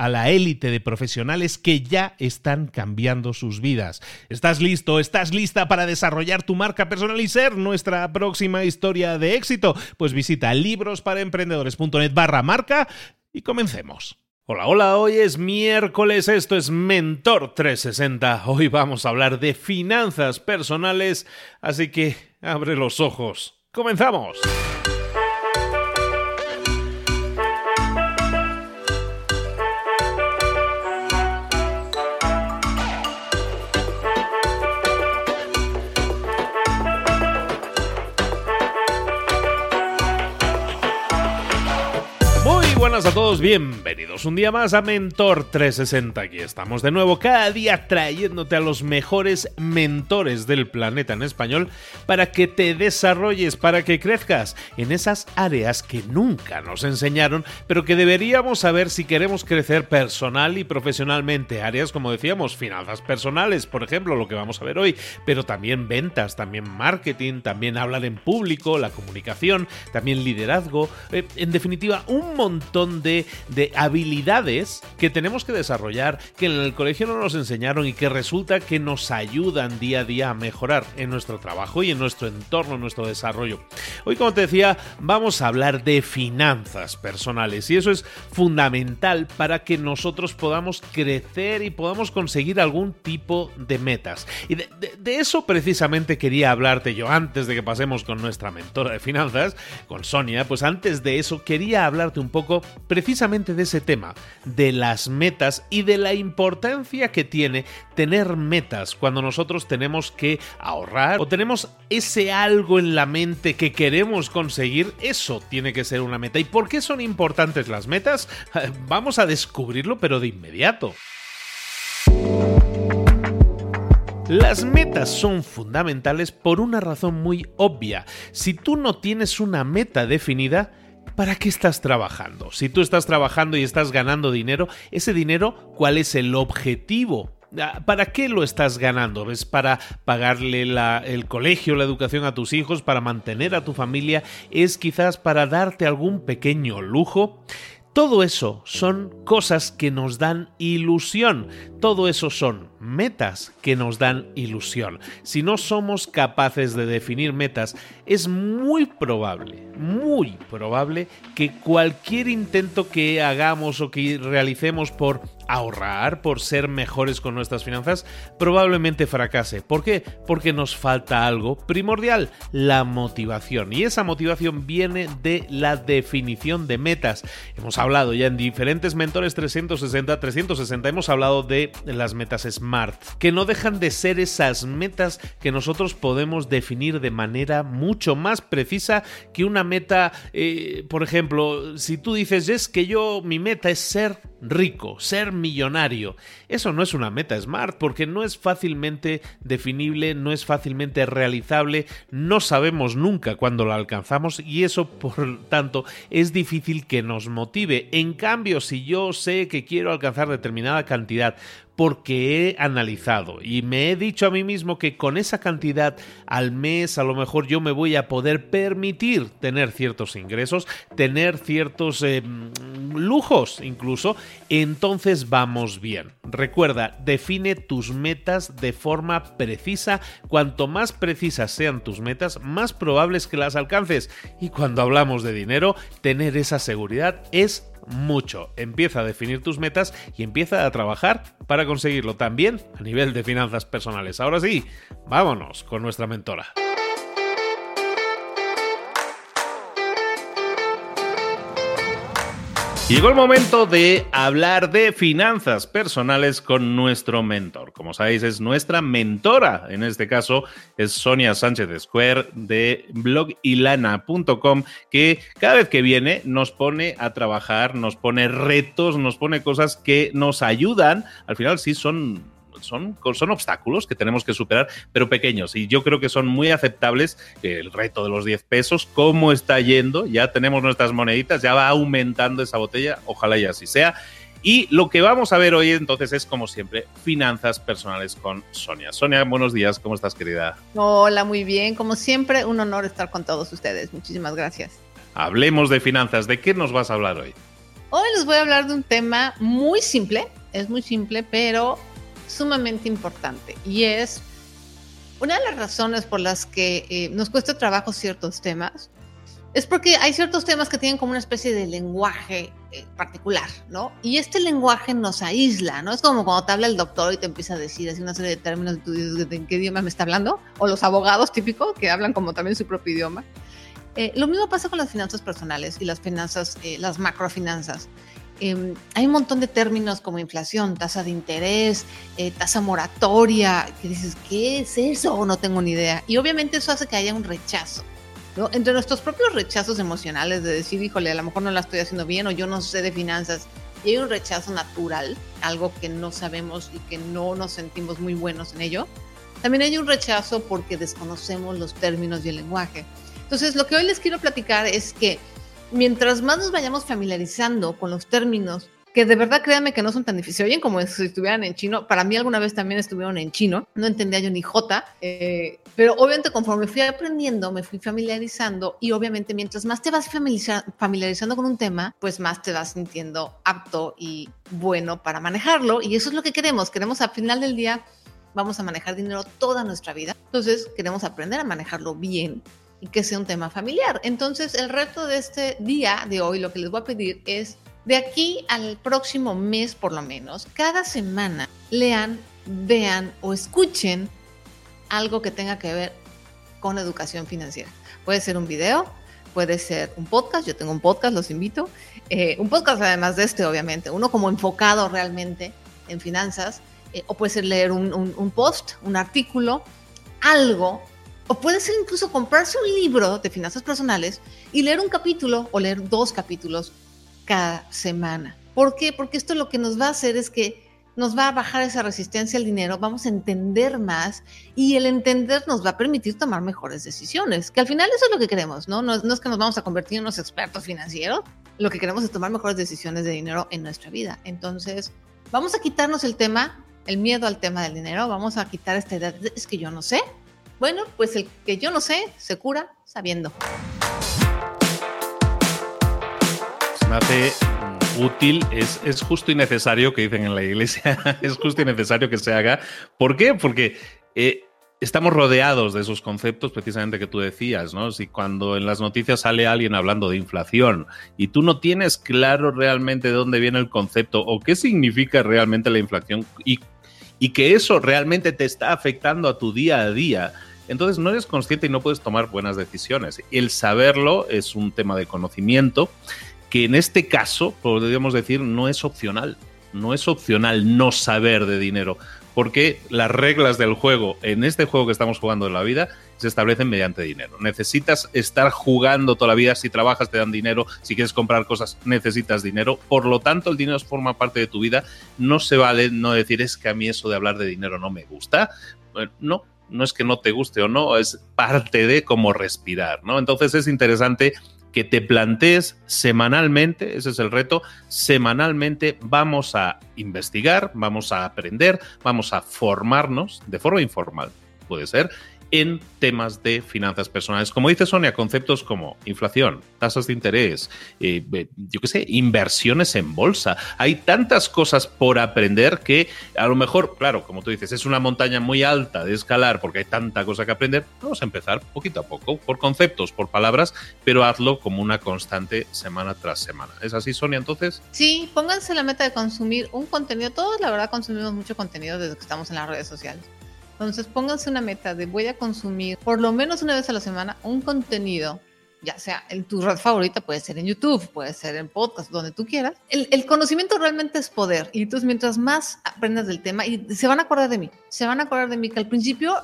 a la élite de profesionales que ya están cambiando sus vidas. ¿Estás listo? ¿Estás lista para desarrollar tu marca personal y ser nuestra próxima historia de éxito? Pues visita librosparaemprendedores.net barra marca y comencemos. Hola, hola, hoy es miércoles, esto es Mentor 360. Hoy vamos a hablar de finanzas personales, así que abre los ojos. ¡Comenzamos! Buenas a todos, bienvenidos un día más a Mentor 360. Aquí estamos de nuevo, cada día trayéndote a los mejores mentores del planeta en español para que te desarrolles, para que crezcas en esas áreas que nunca nos enseñaron, pero que deberíamos saber si queremos crecer personal y profesionalmente. Áreas como decíamos, finanzas personales, por ejemplo, lo que vamos a ver hoy, pero también ventas, también marketing, también hablar en público, la comunicación, también liderazgo, eh, en definitiva, un montón de, de habilidades que tenemos que desarrollar, que en el colegio no nos enseñaron y que resulta que nos ayudan día a día a mejorar en nuestro trabajo y en nuestro entorno, en nuestro desarrollo. Hoy, como te decía, vamos a hablar de finanzas personales y eso es fundamental para que nosotros podamos crecer y podamos conseguir algún tipo de metas. Y de, de eso precisamente quería hablarte yo antes de que pasemos con nuestra mentora de finanzas, con Sonia, pues antes de eso quería hablarte un poco precisamente de ese tema, de las metas y de la importancia que tiene tener metas cuando nosotros tenemos que ahorrar o tenemos ese algo en la mente que queremos conseguir, eso tiene que ser una meta. ¿Y por qué son importantes las metas? Vamos a descubrirlo, pero de inmediato. Las metas son fundamentales por una razón muy obvia. Si tú no tienes una meta definida, ¿para qué estás trabajando? Si tú estás trabajando y estás ganando dinero, ese dinero, ¿cuál es el objetivo? Ah, ¿Para qué lo estás ganando? ¿Es para pagarle el colegio, la educación a tus hijos, para mantener a tu familia? ¿Es quizás para darte algún pequeño lujo? Todo eso son cosas que nos dan ilusión. Todo eso son metas que nos dan ilusión. Si no somos capaces de definir metas, es muy probable, muy probable que cualquier intento que hagamos o que realicemos por ahorrar, por ser mejores con nuestras finanzas, probablemente fracase. ¿Por qué? Porque nos falta algo primordial, la motivación. Y esa motivación viene de la definición de metas. Hemos hablado ya en diferentes mentores 360, 360, hemos hablado de las metas SMART, que no dejan de ser esas metas que nosotros podemos definir de manera mucho más precisa que una meta, eh, por ejemplo, si tú dices, es que yo, mi meta es ser rico, ser millonario. Eso no es una meta smart porque no es fácilmente definible, no es fácilmente realizable, no sabemos nunca cuándo la alcanzamos y eso por tanto es difícil que nos motive. En cambio, si yo sé que quiero alcanzar determinada cantidad, porque he analizado y me he dicho a mí mismo que con esa cantidad al mes a lo mejor yo me voy a poder permitir tener ciertos ingresos, tener ciertos eh, lujos incluso, entonces vamos bien. Recuerda, define tus metas de forma precisa. Cuanto más precisas sean tus metas, más probable es que las alcances. Y cuando hablamos de dinero, tener esa seguridad es mucho. Empieza a definir tus metas y empieza a trabajar para conseguirlo también a nivel de finanzas personales. Ahora sí, vámonos con nuestra mentora. Llegó el momento de hablar de finanzas personales con nuestro mentor. Como sabéis, es nuestra mentora. En este caso es Sonia Sánchez Square de blogilana.com, que cada vez que viene nos pone a trabajar, nos pone retos, nos pone cosas que nos ayudan. Al final sí son son, son obstáculos que tenemos que superar, pero pequeños. Y yo creo que son muy aceptables. El reto de los 10 pesos, cómo está yendo. Ya tenemos nuestras moneditas, ya va aumentando esa botella. Ojalá y así sea. Y lo que vamos a ver hoy entonces es, como siempre, finanzas personales con Sonia. Sonia, buenos días, ¿cómo estás, querida? Hola, muy bien. Como siempre, un honor estar con todos ustedes. Muchísimas gracias. Hablemos de finanzas. ¿De qué nos vas a hablar hoy? Hoy les voy a hablar de un tema muy simple, es muy simple, pero sumamente importante y es una de las razones por las que eh, nos cuesta trabajo ciertos temas. Es porque hay ciertos temas que tienen como una especie de lenguaje eh, particular, ¿no? Y este lenguaje nos aísla, ¿no? Es como cuando te habla el doctor y te empieza a decir así una serie de términos y tú dices, ¿en qué idioma me está hablando? O los abogados típicos que hablan como también su propio idioma. Eh, lo mismo pasa con las finanzas personales y las finanzas, las macrofinanzas. Em, hay un montón de términos como inflación, tasa de interés, eh, tasa moratoria, que dices, ¿qué es eso? No tengo ni idea. Y obviamente eso hace que haya un rechazo. ¿no? Entre nuestros propios rechazos emocionales de decir, híjole, a lo mejor no la estoy haciendo bien o yo no sé de finanzas, y hay un rechazo natural, algo que no sabemos y que no nos sentimos muy buenos en ello. También hay un rechazo porque desconocemos los términos y el lenguaje. Entonces, lo que hoy les quiero platicar es que mientras más nos vayamos familiarizando con los términos, que de verdad créanme que no son tan difíciles, oyen como si estuvieran en chino, para mí alguna vez también estuvieron en chino, no entendía yo ni J, eh, pero obviamente conforme fui aprendiendo, me fui familiarizando y obviamente mientras más te vas familiarizando con un tema, pues más te vas sintiendo apto y bueno para manejarlo y eso es lo que queremos, queremos al final del día vamos a manejar dinero toda nuestra vida, entonces queremos aprender a manejarlo bien y que sea un tema familiar. Entonces, el reto de este día de hoy, lo que les voy a pedir es, de aquí al próximo mes por lo menos, cada semana lean, vean o escuchen algo que tenga que ver con educación financiera. Puede ser un video, puede ser un podcast, yo tengo un podcast, los invito. Eh, un podcast además de este, obviamente, uno como enfocado realmente en finanzas, eh, o puede ser leer un, un post, un artículo, algo o puede ser incluso comprarse un libro de finanzas personales y leer un capítulo o leer dos capítulos cada semana. ¿Por qué? Porque esto lo que nos va a hacer es que nos va a bajar esa resistencia al dinero, vamos a entender más y el entender nos va a permitir tomar mejores decisiones, que al final eso es lo que queremos, ¿no? No, es que nos vamos a convertir en unos expertos financieros, lo que queremos es tomar mejores decisiones de dinero en nuestra vida. Entonces, vamos a quitarnos el tema, el miedo al tema del dinero, vamos a quitar esta idea, es que yo no sé, bueno, pues el que yo no sé se cura sabiendo. Se me hace útil, es, es justo y necesario que dicen en la iglesia, es justo y necesario que se haga. ¿Por qué? Porque eh, estamos rodeados de esos conceptos precisamente que tú decías, ¿no? Si cuando en las noticias sale alguien hablando de inflación y tú no tienes claro realmente de dónde viene el concepto o qué significa realmente la inflación y, y que eso realmente te está afectando a tu día a día, entonces no eres consciente y no puedes tomar buenas decisiones. El saberlo es un tema de conocimiento que en este caso, podríamos decir, no es opcional. No es opcional no saber de dinero, porque las reglas del juego, en este juego que estamos jugando en la vida, se establecen mediante dinero. Necesitas estar jugando toda la vida, si trabajas te dan dinero, si quieres comprar cosas necesitas dinero, por lo tanto el dinero forma parte de tu vida, no se vale no decir es que a mí eso de hablar de dinero no me gusta, no, no es que no te guste o no, es parte de cómo respirar, ¿no? Entonces es interesante que te plantees semanalmente, ese es el reto, semanalmente vamos a investigar, vamos a aprender, vamos a formarnos de forma informal, puede ser, en temas de finanzas personales. Como dice Sonia, conceptos como inflación, tasas de interés, eh, yo qué sé, inversiones en bolsa. Hay tantas cosas por aprender que a lo mejor, claro, como tú dices, es una montaña muy alta de escalar porque hay tanta cosa que aprender. Vamos a empezar poquito a poco, por conceptos, por palabras, pero hazlo como una constante semana tras semana. ¿Es así, Sonia, entonces? Sí, pónganse la meta de consumir un contenido. Todos, la verdad, consumimos mucho contenido desde que estamos en las redes sociales. Entonces pónganse una meta de voy a consumir por lo menos una vez a la semana un contenido, ya sea en tu red favorita, puede ser en YouTube, puede ser en podcast, donde tú quieras. El, conocimiento realmente es poder y entonces mientras más aprendas del tema y se van a acordar de mí, se van a acordar de mí que al principio,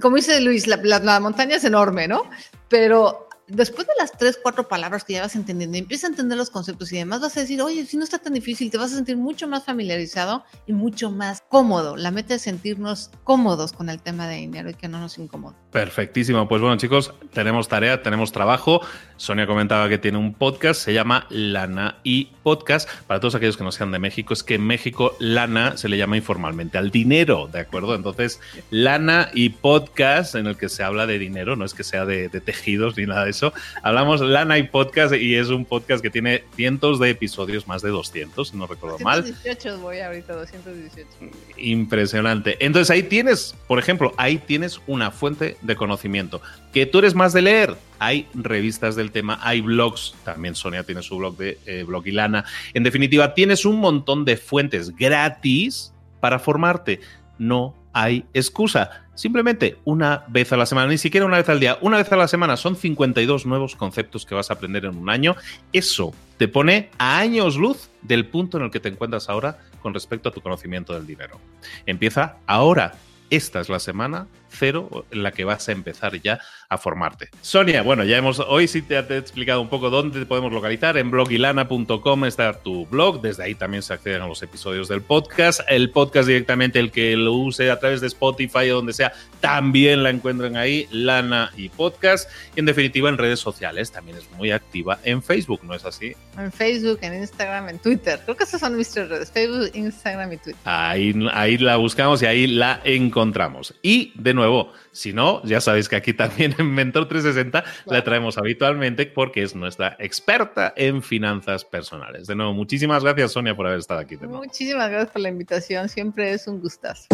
como dice Luis, la, la montaña es enorme, ¿no? Pero después de las tres, cuatro palabras que ya vas entendiendo, empieza a entender los conceptos y demás vas a decir, oye, si no está tan difícil, te vas a sentir mucho más familiarizado y mucho más cómodo. La meta es sentirnos cómodos con el tema de dinero y que no nos incomode. Perfectísimo. Pues bueno, chicos, tenemos tarea, tenemos trabajo. Sonia comentaba que tiene un podcast, se llama Lana y Podcast. Para todos aquellos que no sean de México, es que en México Lana se le llama informalmente al dinero, ¿de acuerdo? Entonces, Lana y Podcast, en el que se habla de dinero, no es que sea de, de tejidos ni nada de eso. Hablamos Lana y Podcast y es un podcast que tiene cientos de episodios, más de 200, si no recuerdo 218 mal. voy ahorita, 218. Impresionante. Entonces ahí tienes, por ejemplo, ahí tienes una fuente de conocimiento. Que tú eres más de leer, hay revistas del tema, hay blogs, también Sonia tiene su blog de eh, blog y Lana. En definitiva, tienes un montón de fuentes gratis para formarte. No hay excusa. Simplemente una vez a la semana, ni siquiera una vez al día, una vez a la semana son 52 nuevos conceptos que vas a aprender en un año. Eso te pone a años luz del punto en el que te encuentras ahora con respecto a tu conocimiento del dinero. Empieza ahora. Esta es la semana cero en la que vas a empezar ya a formarte. Sonia, bueno, ya hemos, hoy sí te, he explicado un poco dónde te podemos localizar. En blogilana.com está tu blog, desde ahí también se acceden a los episodios del podcast. El podcast directamente, el que lo use a través de Spotify o donde sea, también la encuentran ahí, Lana y Podcast. Y en definitiva, en redes sociales, también es muy activa en Facebook, ¿no es así? En Facebook, en Instagram, en Twitter. Creo que esas son mis tres redes, Facebook, Instagram y Twitter. Ahí, ahí la buscamos y ahí la encontramos. Y de nuevo, nuevo. Si no, ya sabéis que aquí también en Mentor 360 la traemos habitualmente porque es nuestra experta en finanzas personales. De nuevo, muchísimas gracias Sonia por haber estado aquí. Muchísimas gracias por la invitación, siempre es un gustazo.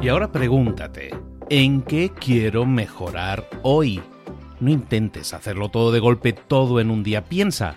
Y ahora pregúntate, ¿en qué quiero mejorar hoy? No intentes hacerlo todo de golpe, todo en un día. Piensa,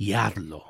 y hazlo.